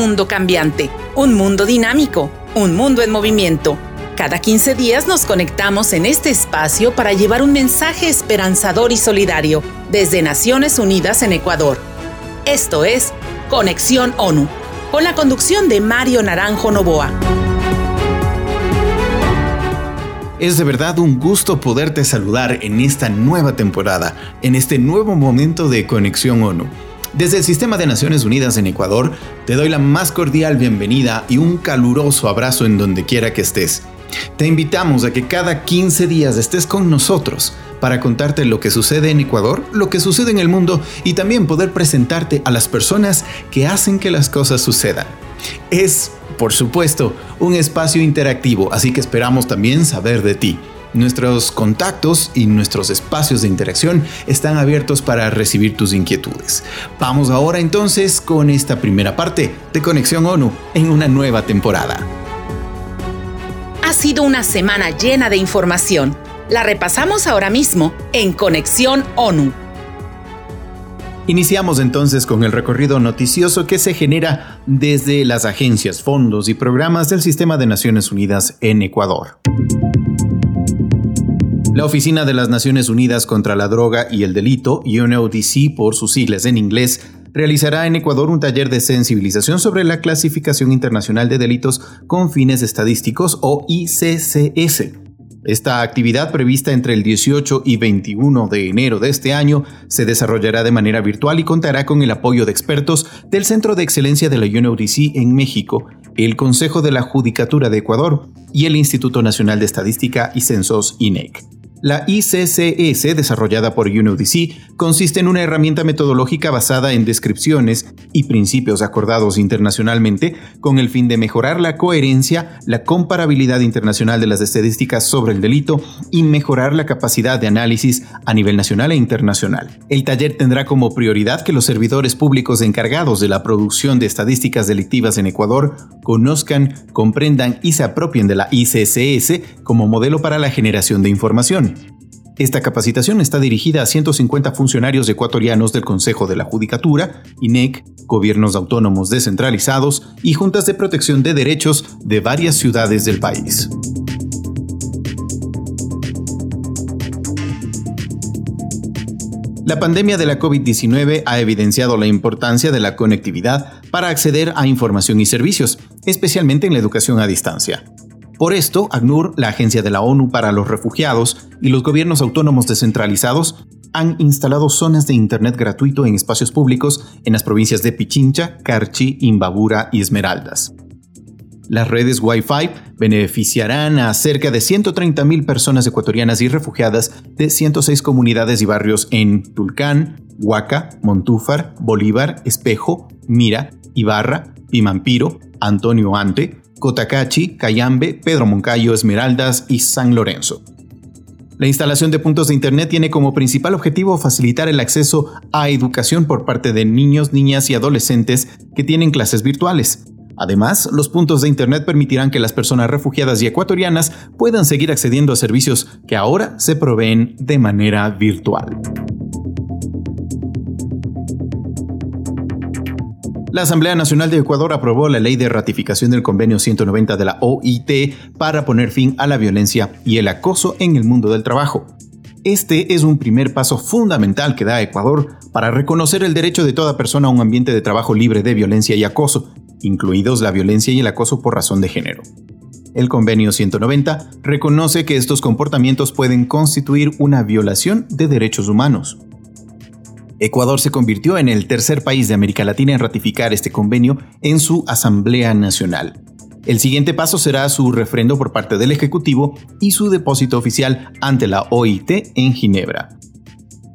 mundo cambiante, un mundo dinámico, un mundo en movimiento. Cada 15 días nos conectamos en este espacio para llevar un mensaje esperanzador y solidario desde Naciones Unidas en Ecuador. Esto es Conexión ONU, con la conducción de Mario Naranjo Novoa. Es de verdad un gusto poderte saludar en esta nueva temporada, en este nuevo momento de Conexión ONU. Desde el Sistema de Naciones Unidas en Ecuador, te doy la más cordial bienvenida y un caluroso abrazo en donde quiera que estés. Te invitamos a que cada 15 días estés con nosotros para contarte lo que sucede en Ecuador, lo que sucede en el mundo y también poder presentarte a las personas que hacen que las cosas sucedan. Es, por supuesto, un espacio interactivo, así que esperamos también saber de ti. Nuestros contactos y nuestros espacios de interacción están abiertos para recibir tus inquietudes. Vamos ahora entonces con esta primera parte de Conexión ONU en una nueva temporada. Ha sido una semana llena de información. La repasamos ahora mismo en Conexión ONU. Iniciamos entonces con el recorrido noticioso que se genera desde las agencias, fondos y programas del Sistema de Naciones Unidas en Ecuador. La Oficina de las Naciones Unidas contra la Droga y el Delito, UNODC por sus siglas en inglés, realizará en Ecuador un taller de sensibilización sobre la clasificación internacional de delitos con fines estadísticos o ICCS. Esta actividad prevista entre el 18 y 21 de enero de este año se desarrollará de manera virtual y contará con el apoyo de expertos del Centro de Excelencia de la UNODC en México, el Consejo de la Judicatura de Ecuador y el Instituto Nacional de Estadística y Censos INEC. La ICCS, desarrollada por UNODC, consiste en una herramienta metodológica basada en descripciones y principios acordados internacionalmente con el fin de mejorar la coherencia, la comparabilidad internacional de las estadísticas sobre el delito y mejorar la capacidad de análisis a nivel nacional e internacional. El taller tendrá como prioridad que los servidores públicos encargados de la producción de estadísticas delictivas en Ecuador conozcan, comprendan y se apropien de la ICCS como modelo para la generación de información esta capacitación está dirigida a 150 funcionarios ecuatorianos del Consejo de la Judicatura, INEC, gobiernos autónomos descentralizados y juntas de protección de derechos de varias ciudades del país. La pandemia de la COVID-19 ha evidenciado la importancia de la conectividad para acceder a información y servicios, especialmente en la educación a distancia. Por esto, ACNUR, la Agencia de la ONU para los Refugiados y los gobiernos autónomos descentralizados han instalado zonas de Internet gratuito en espacios públicos en las provincias de Pichincha, Carchi, Imbabura y Esmeraldas. Las redes Wi-Fi beneficiarán a cerca de 130.000 personas ecuatorianas y refugiadas de 106 comunidades y barrios en Tulcán, Huaca, Montúfar, Bolívar, Espejo, Mira, Ibarra, Pimampiro, Antonio Ante, Cotacachi, Cayambe, Pedro Moncayo, Esmeraldas y San Lorenzo. La instalación de puntos de Internet tiene como principal objetivo facilitar el acceso a educación por parte de niños, niñas y adolescentes que tienen clases virtuales. Además, los puntos de Internet permitirán que las personas refugiadas y ecuatorianas puedan seguir accediendo a servicios que ahora se proveen de manera virtual. La Asamblea Nacional de Ecuador aprobó la ley de ratificación del convenio 190 de la OIT para poner fin a la violencia y el acoso en el mundo del trabajo. Este es un primer paso fundamental que da Ecuador para reconocer el derecho de toda persona a un ambiente de trabajo libre de violencia y acoso, incluidos la violencia y el acoso por razón de género. El convenio 190 reconoce que estos comportamientos pueden constituir una violación de derechos humanos. Ecuador se convirtió en el tercer país de América Latina en ratificar este convenio en su Asamblea Nacional. El siguiente paso será su refrendo por parte del Ejecutivo y su depósito oficial ante la OIT en Ginebra.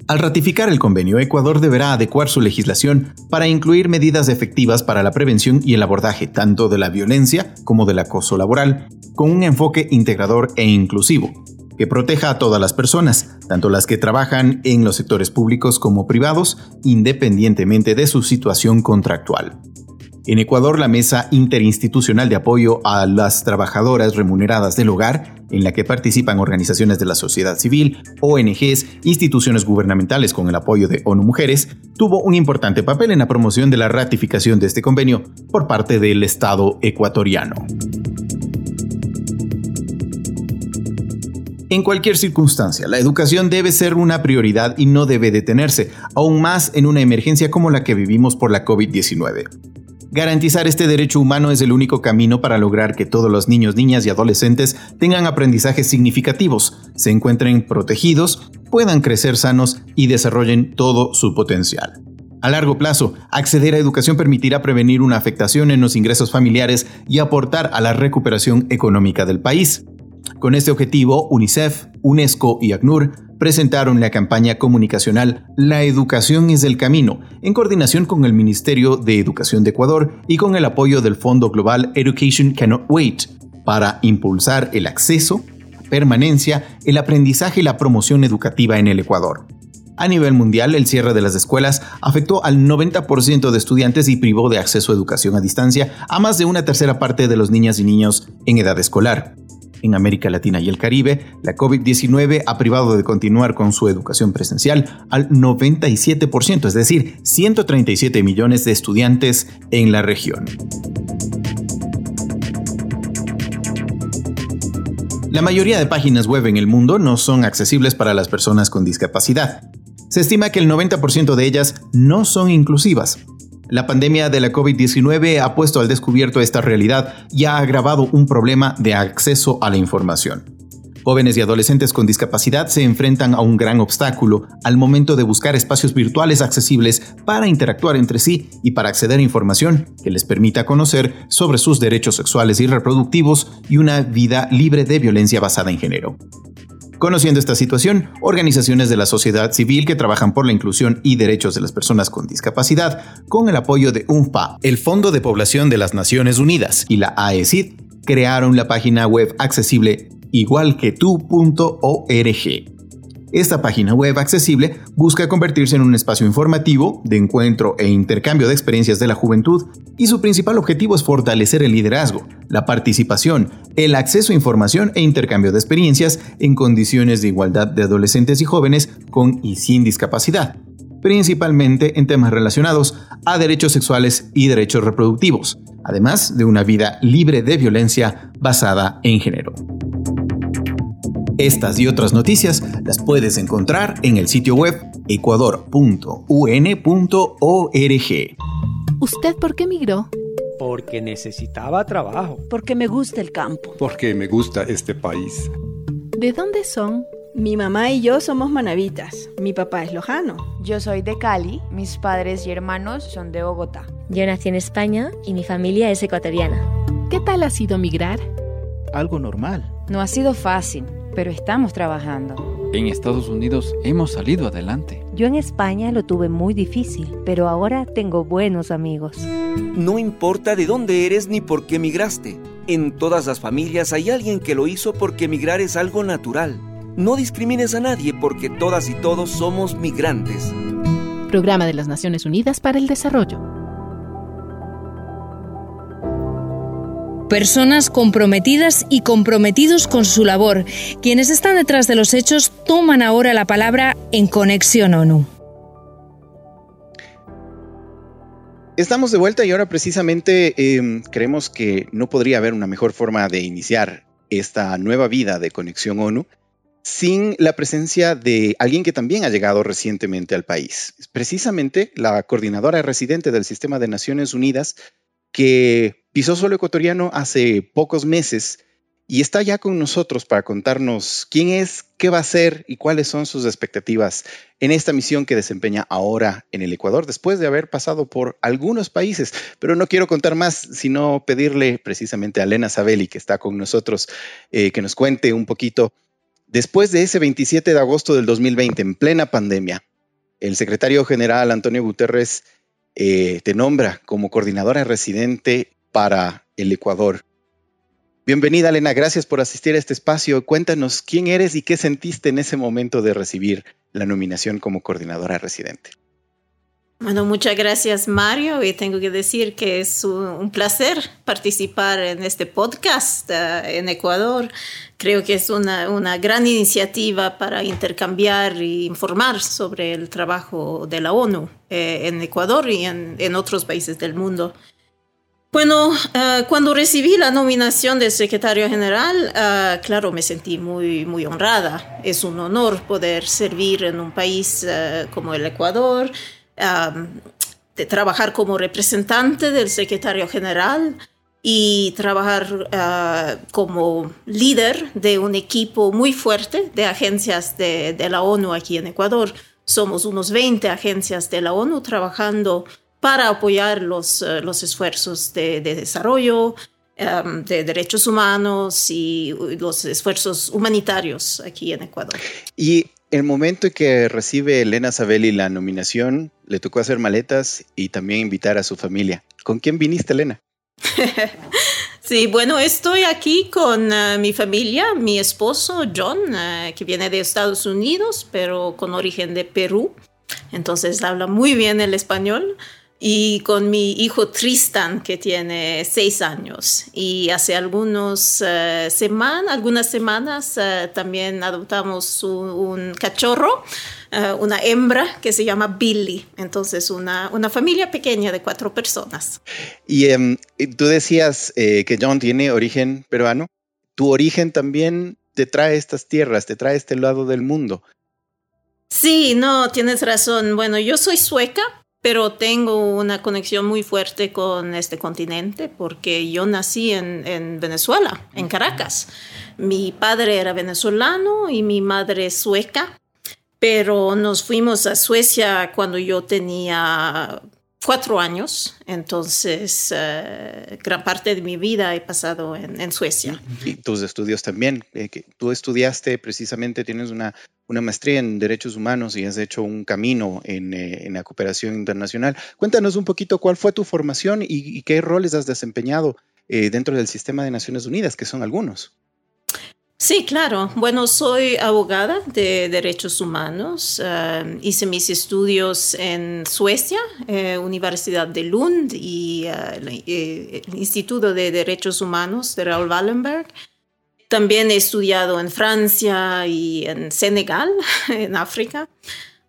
Al ratificar el convenio, Ecuador deberá adecuar su legislación para incluir medidas efectivas para la prevención y el abordaje tanto de la violencia como del acoso laboral, con un enfoque integrador e inclusivo, que proteja a todas las personas, tanto las que trabajan en los sectores públicos como privados, independientemente de su situación contractual. En Ecuador, la Mesa Interinstitucional de Apoyo a las Trabajadoras Remuneradas del Hogar en la que participan organizaciones de la sociedad civil, ONGs, instituciones gubernamentales con el apoyo de ONU Mujeres, tuvo un importante papel en la promoción de la ratificación de este convenio por parte del Estado ecuatoriano. En cualquier circunstancia, la educación debe ser una prioridad y no debe detenerse, aún más en una emergencia como la que vivimos por la COVID-19. Garantizar este derecho humano es el único camino para lograr que todos los niños, niñas y adolescentes tengan aprendizajes significativos, se encuentren protegidos, puedan crecer sanos y desarrollen todo su potencial. A largo plazo, acceder a educación permitirá prevenir una afectación en los ingresos familiares y aportar a la recuperación económica del país. Con este objetivo, UNICEF, UNESCO y ACNUR presentaron la campaña comunicacional La educación es el camino, en coordinación con el Ministerio de Educación de Ecuador y con el apoyo del Fondo Global Education Cannot Wait, para impulsar el acceso, permanencia, el aprendizaje y la promoción educativa en el Ecuador. A nivel mundial, el cierre de las escuelas afectó al 90% de estudiantes y privó de acceso a educación a distancia a más de una tercera parte de los niñas y niños en edad escolar en América Latina y el Caribe, la COVID-19 ha privado de continuar con su educación presencial al 97%, es decir, 137 millones de estudiantes en la región. La mayoría de páginas web en el mundo no son accesibles para las personas con discapacidad. Se estima que el 90% de ellas no son inclusivas. La pandemia de la COVID-19 ha puesto al descubierto esta realidad y ha agravado un problema de acceso a la información. Jóvenes y adolescentes con discapacidad se enfrentan a un gran obstáculo al momento de buscar espacios virtuales accesibles para interactuar entre sí y para acceder a información que les permita conocer sobre sus derechos sexuales y reproductivos y una vida libre de violencia basada en género. Conociendo esta situación, organizaciones de la sociedad civil que trabajan por la inclusión y derechos de las personas con discapacidad, con el apoyo de UNFPA, el Fondo de Población de las Naciones Unidas y la AECID, crearon la página web accesible igualquetú.org esta página web accesible busca convertirse en un espacio informativo, de encuentro e intercambio de experiencias de la juventud, y su principal objetivo es fortalecer el liderazgo, la participación, el acceso a información e intercambio de experiencias en condiciones de igualdad de adolescentes y jóvenes con y sin discapacidad, principalmente en temas relacionados a derechos sexuales y derechos reproductivos, además de una vida libre de violencia basada en género. Estas y otras noticias las puedes encontrar en el sitio web ecuador.un.org. ¿Usted por qué emigró? Porque necesitaba trabajo. Porque me gusta el campo. Porque me gusta este país. ¿De dónde son? Mi mamá y yo somos manavitas. Mi papá es lojano. Yo soy de Cali. Mis padres y hermanos son de Bogotá. Yo nací en España y mi familia es ecuatoriana. ¿Qué tal ha sido migrar? Algo normal. No ha sido fácil pero estamos trabajando. En Estados Unidos hemos salido adelante. Yo en España lo tuve muy difícil, pero ahora tengo buenos amigos. No importa de dónde eres ni por qué migraste. En todas las familias hay alguien que lo hizo porque migrar es algo natural. No discrimines a nadie porque todas y todos somos migrantes. Programa de las Naciones Unidas para el Desarrollo. Personas comprometidas y comprometidos con su labor. Quienes están detrás de los hechos toman ahora la palabra en Conexión ONU. Estamos de vuelta y ahora precisamente em, creemos que no podría haber una mejor forma de iniciar esta nueva vida de Conexión ONU sin la presencia de alguien que también ha llegado recientemente al país. Precisamente la coordinadora residente del Sistema de Naciones Unidas, que pisó suelo ecuatoriano hace pocos meses y está ya con nosotros para contarnos quién es, qué va a hacer y cuáles son sus expectativas en esta misión que desempeña ahora en el Ecuador, después de haber pasado por algunos países. Pero no quiero contar más, sino pedirle precisamente a Elena Sabelli, que está con nosotros, eh, que nos cuente un poquito. Después de ese 27 de agosto del 2020, en plena pandemia, el secretario general Antonio Guterres eh, te nombra como coordinadora residente para el Ecuador. Bienvenida, Elena. Gracias por asistir a este espacio. Cuéntanos quién eres y qué sentiste en ese momento de recibir la nominación como coordinadora residente. Bueno, muchas gracias Mario y tengo que decir que es un, placer participar en este podcast uh, en Ecuador. Creo que es una, una, gran iniciativa para intercambiar e informar sobre el trabajo de la ONU eh, en Ecuador y en, en, otros países del mundo. Bueno, uh, cuando recibí la nominación del secretario general, uh, claro, me sentí muy, muy honrada. Es un honor poder servir en un país como el Ecuador de trabajar como representante del secretario general y trabajar ah, como líder de un equipo muy fuerte de agencias de, de, la ONU aquí en Ecuador. Somos unos 20 agencias de la ONU trabajando para apoyar los, uh, los esfuerzos de, de desarrollo, de derechos humanos y los esfuerzos humanitarios aquí en Ecuador. Y el momento en que recibe Elena Sabelli la nominación, le tocó hacer maletas y también invitar a su familia. ¿Con quién viniste, Elena? sí, bueno, estoy aquí con uh, mi familia, mi esposo John, uh, que viene de Estados Unidos, pero con origen de Perú. Entonces habla muy bien el español y con mi hijo Tristan, que tiene seis años. Y hace algunos, uh, semana, algunas semanas uh, también adoptamos un, un cachorro, uh, una hembra que se llama Billy. Entonces, una, una familia pequeña de cuatro personas. Y um, tú decías eh, que John tiene origen peruano. ¿Tu origen también te trae estas tierras, te trae este lado del mundo? Sí, no, tienes razón. Bueno, yo soy sueca, pero tengo una conexión muy fuerte con este continente porque yo nací en, en, Venezuela, en Caracas. Mi padre era venezolano y mi madre sueca, pero nos fuimos a Suecia cuando yo tenía cuatro años, entonces uh, gran parte de mi vida he pasado en, en Suecia. Y tus estudios también, eh, que tú estudiaste precisamente, tienes una, una, maestría en derechos humanos y has hecho un camino en, eh, en la cooperación internacional. Cuéntanos un poquito cuál fue tu formación y, y qué roles has desempeñado eh, dentro del sistema de Naciones Unidas, que son algunos. Sí, claro. Bueno, soy abogada de derechos humanos. Uh, hice mis estudios en Suecia, eh, Universidad de Lund y uh, el Instituto de Derechos Humanos de Raúl Wallenberg. También he estudiado en Francia y en Senegal, en África.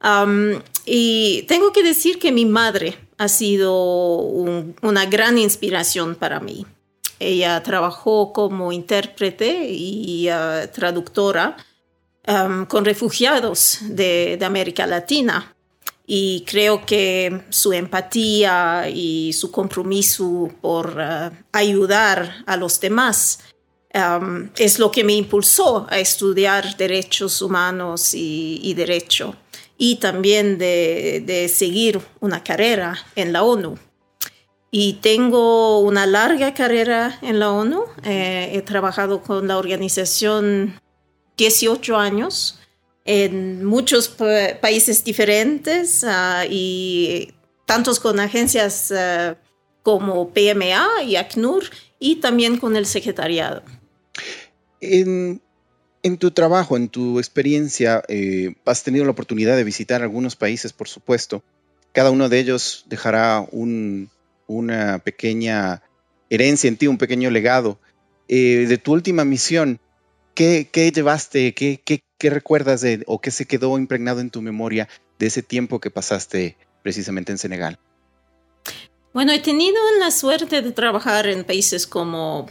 Um, y tengo que decir que mi madre ha sido un, una gran inspiración para mí. Ella trabajó como intérprete y uh, traductora con refugiados de, América Latina. Y creo que su empatía y su compromiso por uh, ayudar a los demás es lo que me impulsó a estudiar derechos humanos y, y derecho y también de, de seguir una carrera en la ONU. Y tengo una larga carrera en la ONU. Eh, he trabajado con la organización 18 años en muchos pa países diferentes uh, y tantos con agencias uh, como PMA y ACNUR y también con el secretariado. En, en tu trabajo, en tu experiencia, eh, has tenido la oportunidad de visitar algunos países, por supuesto. Cada uno de ellos dejará un, una pequeña herencia en ti, un pequeño legado. Eh, de tu última misión, ¿qué, qué llevaste, qué, qué, qué, recuerdas de, o qué se quedó impregnado en tu memoria de ese tiempo que pasaste precisamente en Senegal? Bueno, he tenido la suerte de trabajar en países como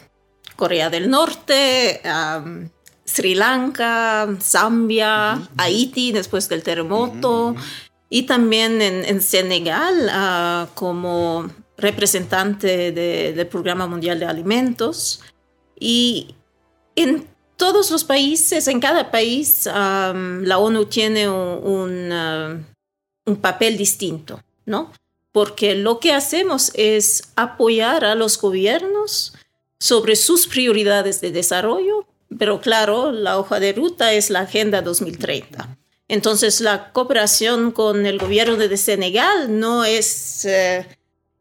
Corea del Norte, um, Sri Lanka, Zambia, uh -huh. Haití después del terremoto, uh -huh. y también en, en Senegal uh, como representante de, del Programa Mundial de Alimentos. Y en todos los países, en cada país, um, la ONU tiene un, un, papel distinto, ¿no? Porque lo que hacemos es apoyar a los gobiernos sobre sus prioridades de desarrollo, pero claro, la hoja de ruta es la Agenda 2030. Entonces, la cooperación con el gobierno de Senegal no es... Uh,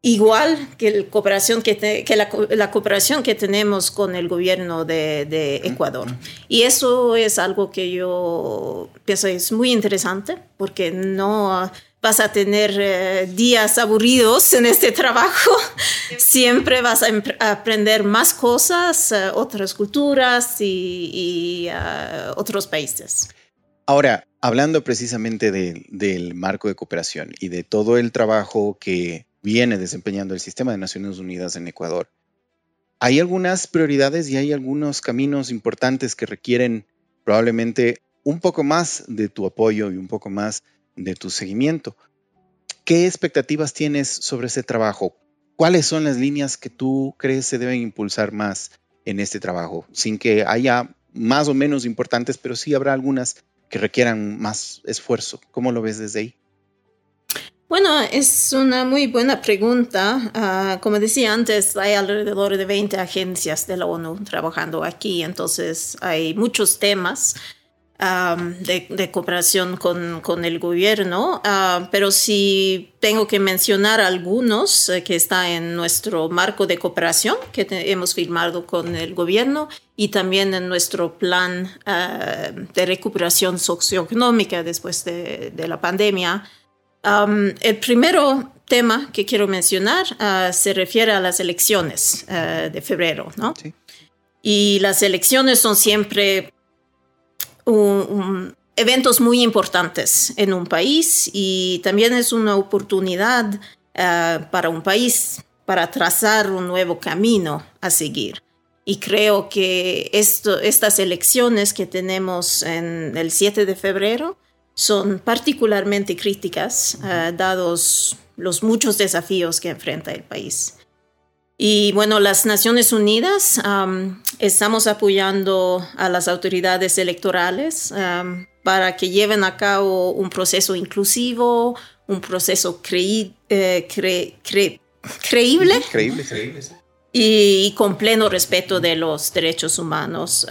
igual que, cooperación que, la, cooperación que tenemos con el gobierno de, Ecuador. Y eso es algo que yo pienso es muy interesante porque no vas a tener eh, días aburridos en este trabajo. Siempre vas a, aprender más cosas, eh, otras culturas y, eh, otros países. Ahora, hablando precisamente del marco de cooperación y de todo el trabajo que viene desempeñando el sistema de Naciones Unidas en Ecuador, hay algunas prioridades y hay algunos caminos importantes que requieren probablemente un poco más de tu apoyo y un poco más de tu seguimiento. ¿Qué expectativas tienes sobre ese trabajo? ¿Cuáles son las líneas que tú crees se deben impulsar más en este trabajo? Sin que haya más o menos importantes, pero sí habrá algunas que requieran más esfuerzo. ¿Cómo lo ves desde ahí? Bueno, es una muy buena pregunta. Ah, como decía antes, hay alrededor de 20 agencias de la ONU trabajando aquí, entonces hay muchos temas de, cooperación con, el gobierno, ah, pero si tengo que mencionar algunos eh, que está en nuestro marco de cooperación que hemos firmado con el gobierno y también en nuestro plan ah, de recuperación socioeconómica después de, la pandemia. El primero tema que quiero mencionar ah, se refiere a las elecciones de febrero, ¿no? Y las elecciones son siempre eventos muy importantes en un país y también es una oportunidad eh, para un país para trazar un nuevo camino a seguir. Y creo que esto, estas elecciones que tenemos en el 7 de febrero son particularmente críticas, eh, dados los muchos desafíos que enfrenta el país. Y bueno, las Naciones Unidas estamos apoyando a las autoridades electorales para que lleven a cabo un proceso inclusivo, un proceso eh, creíble. Creíble, creíble. Y, con pleno respeto de los derechos humanos.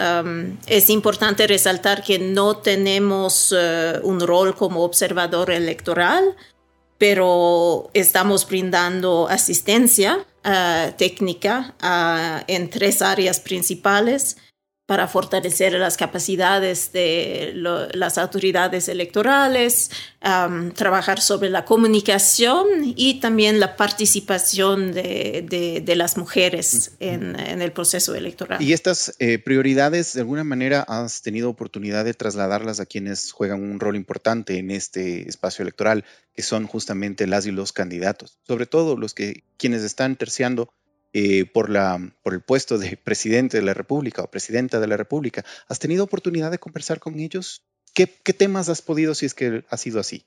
es importante resaltar que no tenemos eh, un rol como observador electoral, pero estamos brindando asistencia uh, técnica uh, en tres áreas principales para fortalecer las capacidades de lo, las autoridades electorales, um, trabajar sobre la comunicación y también la participación de, de, de las mujeres en, en, el proceso electoral. ¿Y estas eh, prioridades, de alguna manera, has tenido oportunidad de trasladarlas a quienes juegan un rol importante en este espacio electoral, que son justamente las y los candidatos, sobre todo los que quienes están terciando eh, por, la, por el puesto de presidente de la República o presidenta de la República. ¿Has tenido oportunidad de conversar con ellos? ¿Qué, temas has podido si es que ha sido así?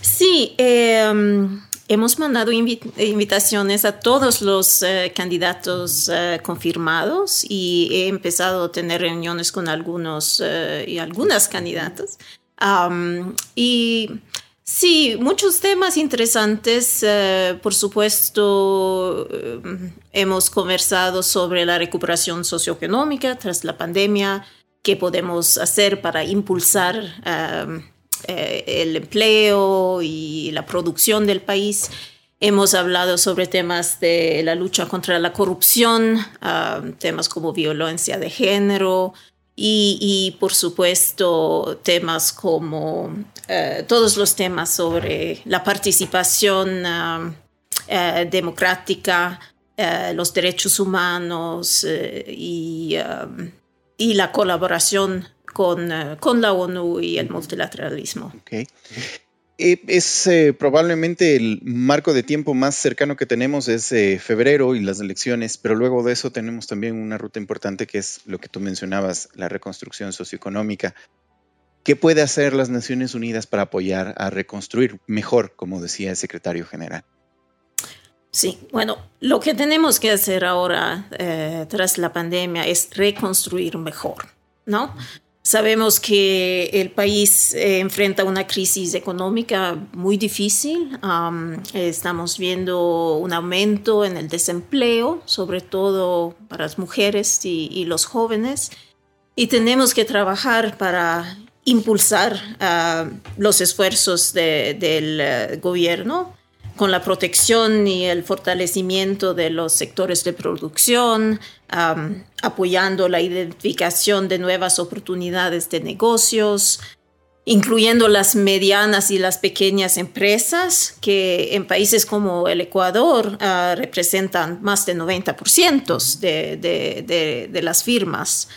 Sí, em, hemos mandado invitaciones a todos los eh, candidatos eh, confirmados y he empezado a tener reuniones con algunos y algunas candidatas. y Sí, muchos temas interesantes. Eh, por supuesto, eh, hemos conversado sobre la recuperación socioeconómica tras la pandemia, qué podemos hacer para impulsar eh, el empleo y la producción del país. Hemos hablado sobre temas de la lucha contra la corrupción, temas como violencia de género, y, por supuesto temas como eh, todos los temas sobre la participación ah, eh, democrática, eh, los derechos humanos y, y, la colaboración con, con, la ONU y el multilateralismo. Eh, es eh, probablemente el marco de tiempo más cercano que tenemos es eh, febrero y las elecciones, pero luego de eso tenemos también una ruta importante que es lo que tú mencionabas, la reconstrucción socioeconómica. ¿Qué puede hacer las Naciones Unidas para apoyar a reconstruir mejor, como decía el secretario general? Sí, bueno, lo que tenemos que hacer ahora tras la pandemia es reconstruir mejor, ¿no? Sabemos que el país eh, enfrenta una crisis económica muy difícil. estamos viendo un aumento en el desempleo, sobre todo para las mujeres y, los jóvenes. Y tenemos que trabajar para impulsar ah, los esfuerzos del eh, gobierno con la protección y el fortalecimiento de los sectores de producción, apoyando la identificación de nuevas oportunidades de negocios, incluyendo las medianas y las pequeñas empresas, que en países como el Ecuador ah, representan más del 90% de, las firmas.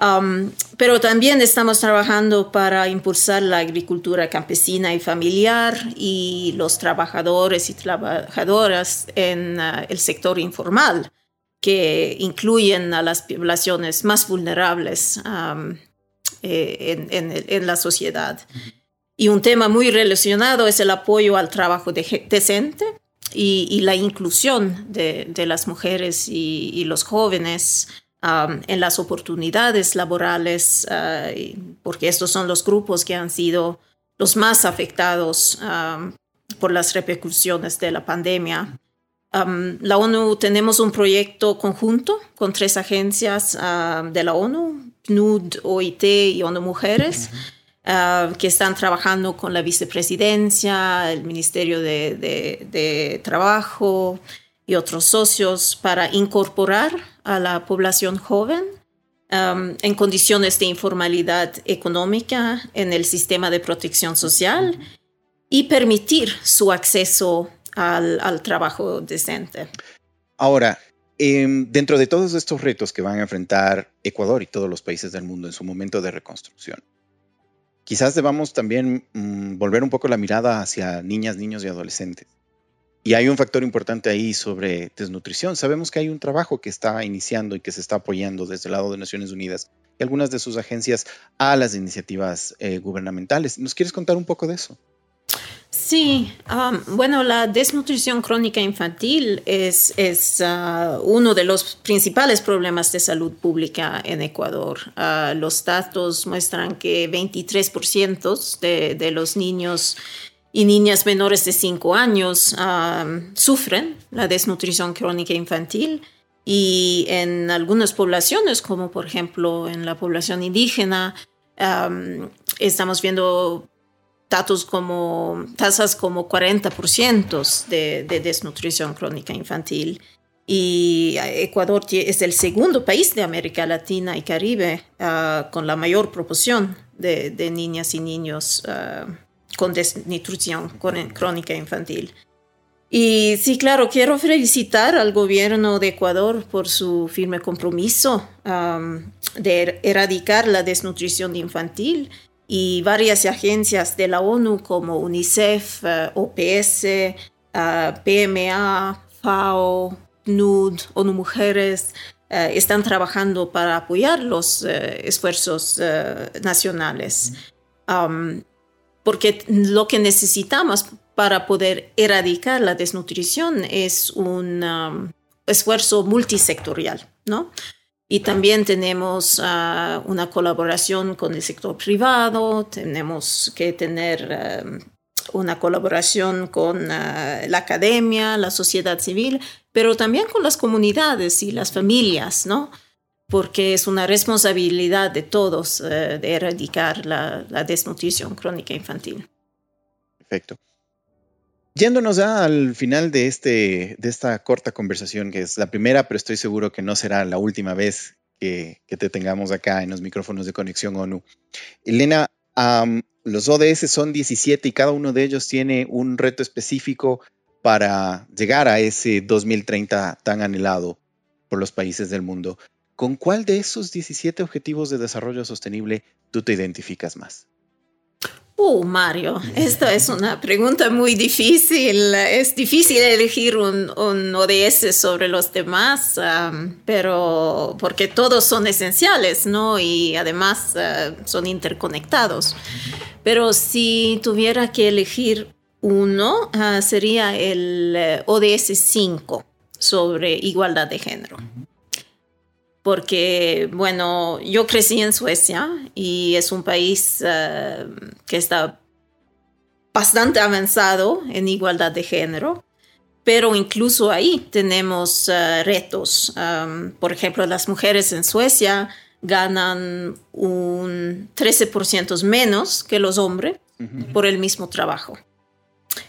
Um, pero también estamos trabajando para impulsar la agricultura campesina y familiar y los trabajadores y trabajadoras en ah, el sector informal, que incluyen a las poblaciones más vulnerables. Um, eh, en, la sociedad. Y un tema muy relacionado es el apoyo al trabajo decente y, la inclusión de, las mujeres y, los jóvenes um, en las oportunidades laborales, uh, porque estos son los grupos que han sido los más afectados um, por las repercusiones de la pandemia. Um, la ONU tenemos un proyecto conjunto con tres agencias uh, de la ONU, PNUD, OIT y ONU Mujeres, uh, que están trabajando con la vicepresidencia, el Ministerio de, Trabajo y otros socios para incorporar a la población joven um, en condiciones de informalidad económica en el sistema de protección social y permitir su acceso al, al trabajo decente. Ahora, Em, dentro de todos estos retos que van a enfrentar Ecuador y todos los países del mundo en su momento de reconstrucción, quizás debamos también mm, volver un poco la mirada hacia niñas, niños y adolescentes. Y hay un factor importante ahí sobre desnutrición. Sabemos que hay un trabajo que está iniciando y que se está apoyando desde el lado de Naciones Unidas y algunas de sus agencias a las iniciativas eh, gubernamentales. ¿Nos quieres contar un poco de eso? Sí, um, bueno, la desnutrición crónica infantil es, es uh, uno de los principales problemas de salud pública en Ecuador. Uh, los datos muestran que 23% de, de, los niños y niñas menores de 5 años um, sufren la desnutrición crónica infantil y en algunas poblaciones, como por ejemplo en la población indígena, um, estamos viendo datos como tasas como 40% de, de desnutrición crónica infantil. Y Ecuador es el segundo país de América Latina y Caribe ah, con la mayor proporción de, de niñas y niños ah, con desnutrición crónica infantil. Y sí, claro, quiero felicitar al gobierno de Ecuador por su firme compromiso de erradicar la desnutrición infantil y varias agencias de la ONU como UNICEF, eh, OPS, eh, PMA, FAO, NUD, ONU Mujeres, eh, están trabajando para apoyar los esfuerzos nacionales. Porque lo que necesitamos para poder erradicar la desnutrición es un um, esfuerzo multisectorial, ¿no? Y también tenemos ah, una colaboración con el sector privado, tenemos que tener em, una colaboración con ah, la academia, la sociedad civil, pero también con las comunidades y las familias, ¿no? Porque es una responsabilidad de todos eh, de erradicar la, la desnutrición crónica infantil. Perfecto. Yéndonos ya al final de, este, de esta corta conversación, que es la primera, pero estoy seguro que no será la última vez que, te tengamos acá en los micrófonos de Conexión ONU. Elena, los ODS son 17 y cada uno de ellos tiene un reto específico para llegar a ese 2030 tan anhelado por los países del mundo. ¿Con cuál de esos 17 objetivos de desarrollo sostenible tú te identificas más? Oh, Mario, esta es una pregunta muy difícil. Es difícil elegir un, ODS sobre los demás, pero porque todos son esenciales, ¿no? Y además ah, son interconectados. Pero si tuviera que elegir uno, ah, sería el eh, ODS 5 sobre igualdad de género porque, bueno, yo crecí en Suecia y es un país eh, que está bastante avanzado en igualdad de género, pero incluso ahí tenemos eh, retos. Um, por ejemplo, las mujeres en Suecia ganan un 13% menos que los hombres por el mismo trabajo.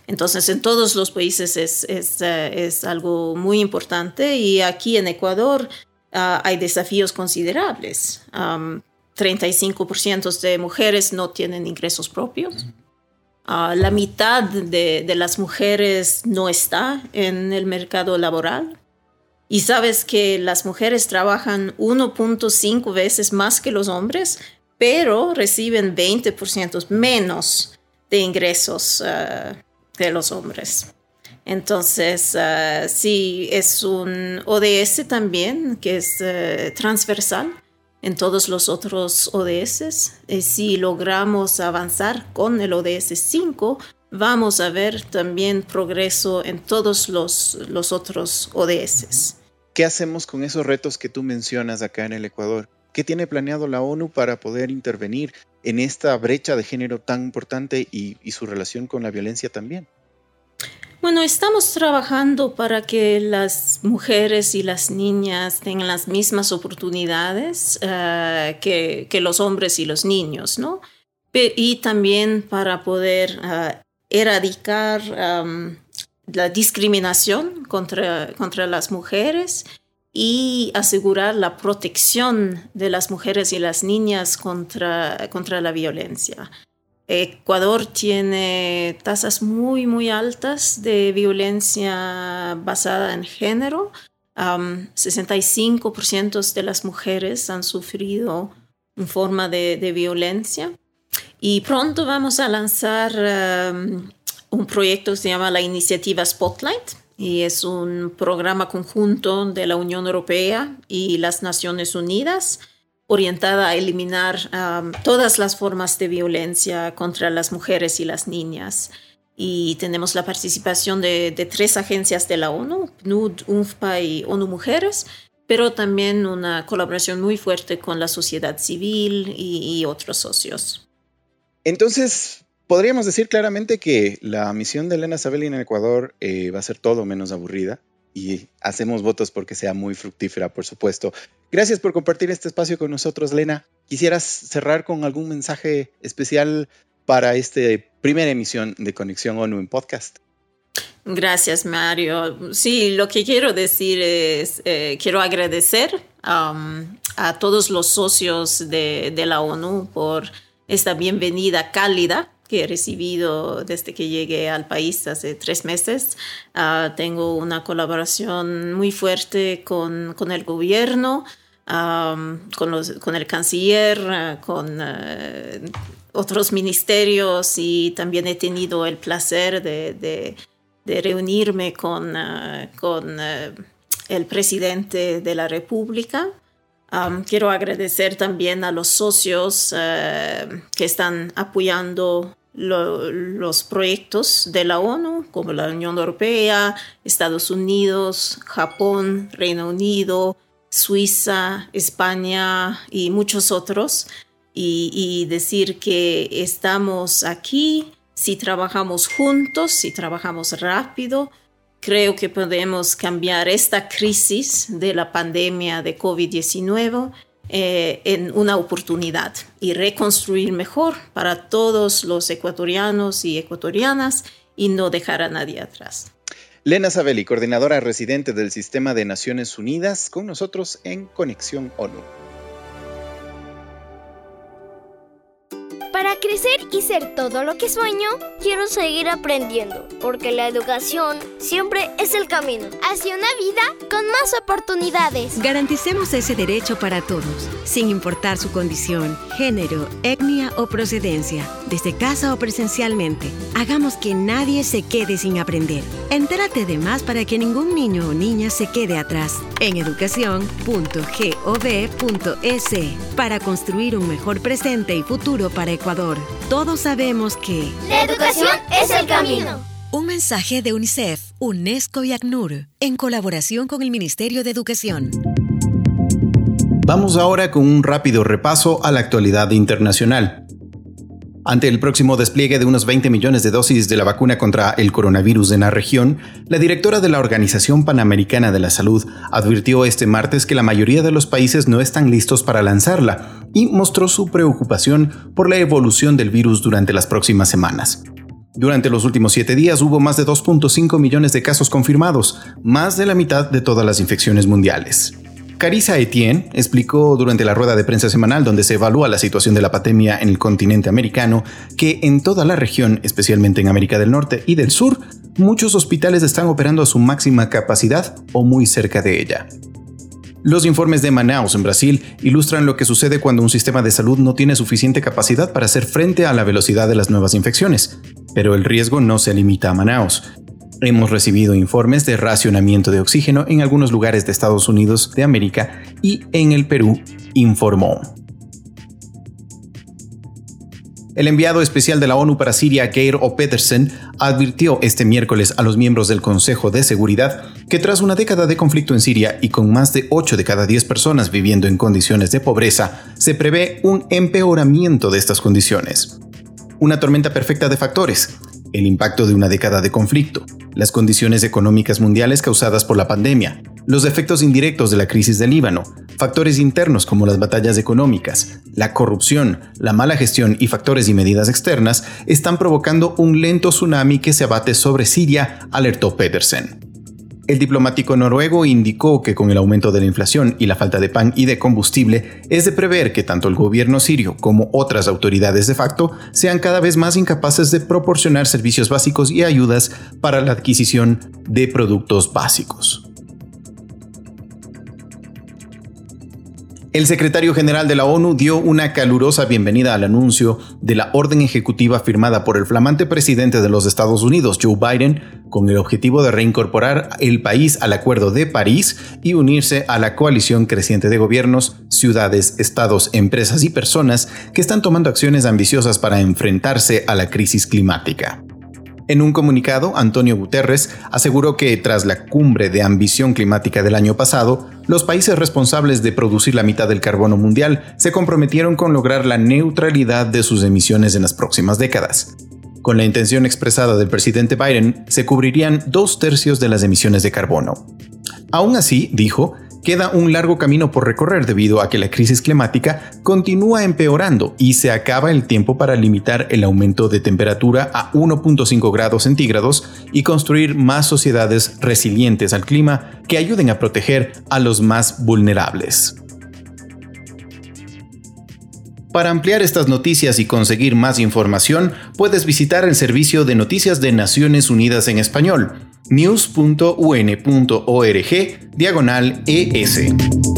Entonces, en todos los países es, es, eh, es algo muy importante y aquí en Ecuador uh, hay desafíos considerables. Um, 35% de mujeres no tienen ingresos propios. Uh, la mitad de, de, las mujeres no está en el mercado laboral. Y sabes que las mujeres trabajan 1.5 veces más que los hombres, pero reciben 20% menos de ingresos uh, de los hombres. Entonces, uh, sí, es un ODS también que es uh, transversal en todos los otros ODS. Y si logramos avanzar con el ODS 5, vamos a ver también progreso en todos los, los otros ODS. ¿Qué hacemos con esos retos que tú mencionas acá en el Ecuador? ¿Qué tiene planeado la ONU para poder intervenir en esta brecha de género tan importante y su relación con la violencia también? Bueno, estamos trabajando para que las mujeres y las niñas tengan las mismas oportunidades uh, que, los hombres y los niños, ¿no? Y también para poder uh, erradicar la discriminación contra, contra las mujeres y asegurar la protección de las mujeres y las niñas contra, contra la violencia. Ecuador tiene tasas muy, muy altas de violencia basada en género. Um, 65% de las mujeres han sufrido una forma de, violencia. Y pronto vamos a lanzar un proyecto que se llama la Iniciativa Spotlight. Y es un programa conjunto de la Unión Europea y las Naciones Unidas orientada a eliminar um, todas las formas de violencia contra las mujeres y las niñas. Y tenemos la participación de, tres agencias de la ONU, PNUD, UNFPA y ONU Mujeres, pero también una colaboración muy fuerte con la sociedad civil y, y otros socios. Entonces, podríamos decir claramente que la misión de Elena Sabelli en Ecuador eh, va a ser todo menos aburrida y hacemos votos porque sea muy fructífera, por supuesto. Gracias por compartir este espacio con nosotros, Lena. ¿Quisieras cerrar con algún mensaje especial para esta primera emisión de Conexión ONU en podcast? Gracias, Mario. Sí, lo que quiero decir es, eh, quiero agradecer um, a todos los socios de, de la ONU por esta bienvenida cálida que he recibido desde que llegué al país hace tres meses. Uh, tengo una colaboración muy fuerte con, con el gobierno, con, los, con, el canciller, uh, con uh, otros ministerios y también he tenido el placer de, de, reunirme con, con el presidente de la República. Quiero agradecer también a los socios que están apoyando lo, los proyectos de la ONU, como la Unión Europea, Estados Unidos, Japón, Reino Unido, Suiza, España y muchos otros, y, y decir que estamos aquí, si trabajamos juntos, si trabajamos rápido, creo que podemos cambiar esta crisis de la pandemia de COVID-19 eh, en una oportunidad y reconstruir mejor para todos los ecuatorianos y ecuatorianas y no dejar a nadie atrás. Lena Sabelli, coordinadora residente del Sistema de Naciones Unidas, con nosotros en Conexión ONU. Para crecer y ser todo lo que sueño, quiero seguir aprendiendo, porque la educación siempre es el camino hacia una vida con más oportunidades. Garanticemos ese derecho para todos, sin importar su condición, género, etnia o procedencia, desde casa o presencialmente. Hagamos que nadie se quede sin aprender. Entérate de más para que ningún niño o niña se quede atrás en educación.gov.es para construir un mejor presente y futuro para Ecuador. Todos sabemos que la educación es el camino. Un mensaje de UNICEF, UNESCO y ACNUR, en colaboración con el Ministerio de Educación. Vamos ahora con un rápido repaso a la actualidad internacional. Ante el próximo despliegue de unos 20 millones de dosis de la vacuna contra el coronavirus en la región, la directora de la Organización Panamericana de la Salud advirtió este martes que la mayoría de los países no están listos para lanzarla y mostró su preocupación por la evolución del virus durante las próximas semanas. Durante los últimos siete días hubo más de 2.5 millones de casos confirmados, más de la mitad de todas las infecciones mundiales. Carissa Etienne explicó durante la rueda de prensa semanal donde se evalúa la situación de la pandemia en el continente americano que en toda la región, especialmente en América del Norte y del Sur, muchos hospitales están operando a su máxima capacidad o muy cerca de ella. Los informes de Manaus en Brasil ilustran lo que sucede cuando un sistema de salud no tiene suficiente capacidad para hacer frente a la velocidad de las nuevas infecciones. Pero el riesgo no se limita a Manaus. Hemos recibido informes de racionamiento de oxígeno en algunos lugares de Estados Unidos de América y en el Perú, informó. El enviado especial de la ONU para Siria, Geir O. Pedersen, advirtió este miércoles a los miembros del Consejo de Seguridad que tras una década de conflicto en Siria y con más de 8 de cada 10 personas viviendo en condiciones de pobreza, se prevé un empeoramiento de estas condiciones. Una tormenta perfecta de factores, el impacto de una década de conflicto, las condiciones económicas mundiales causadas por la pandemia, los efectos indirectos de la crisis del Líbano, factores internos como las batallas económicas, la corrupción, la mala gestión y factores y medidas externas están provocando un lento tsunami que se abate sobre Siria, alertó Pedersen. El diplomático noruego indicó que con el aumento de la inflación y la falta de pan y de combustible, es de prever que tanto el gobierno sirio como otras autoridades de facto sean cada vez más incapaces de proporcionar servicios básicos y ayudas para la adquisición de productos básicos. El secretario general de la ONU dio una calurosa bienvenida al anuncio de la orden ejecutiva firmada por el flamante presidente de los Estados Unidos, Joe Biden, con el objetivo de reincorporar el país al Acuerdo de París y unirse a la coalición creciente de gobiernos, ciudades, estados, empresas y personas que están tomando acciones ambiciosas para enfrentarse a la crisis climática. En un comunicado, Antonio Guterres aseguró que tras la cumbre de ambición climática del año pasado, los países responsables de producir la mitad del carbono mundial se comprometieron con lograr la neutralidad de sus emisiones en las próximas décadas. Con la intención expresada del presidente Biden, se cubrirían dos tercios de las emisiones de carbono. Aún así, dijo, queda un largo camino por recorrer debido a que la crisis climática continúa empeorando y se acaba el tiempo para limitar el aumento de temperatura a 1.5 grados centígrados y construir más sociedades resilientes al clima que ayuden a proteger a los más vulnerables. Para ampliar estas noticias y conseguir más información, puedes visitar el servicio de noticias de Naciones Unidas en español news.un.org diagonal ES.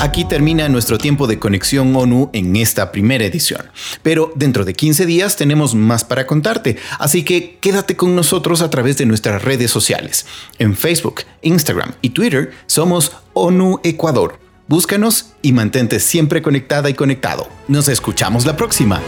Aquí termina nuestro tiempo de conexión ONU en esta primera edición. Pero dentro de 15 días tenemos más para contarte, así que quédate con nosotros a través de nuestras redes sociales. En Facebook, Instagram y Twitter somos ONU Ecuador. Búscanos y mantente siempre conectada y conectado. Nos escuchamos la próxima.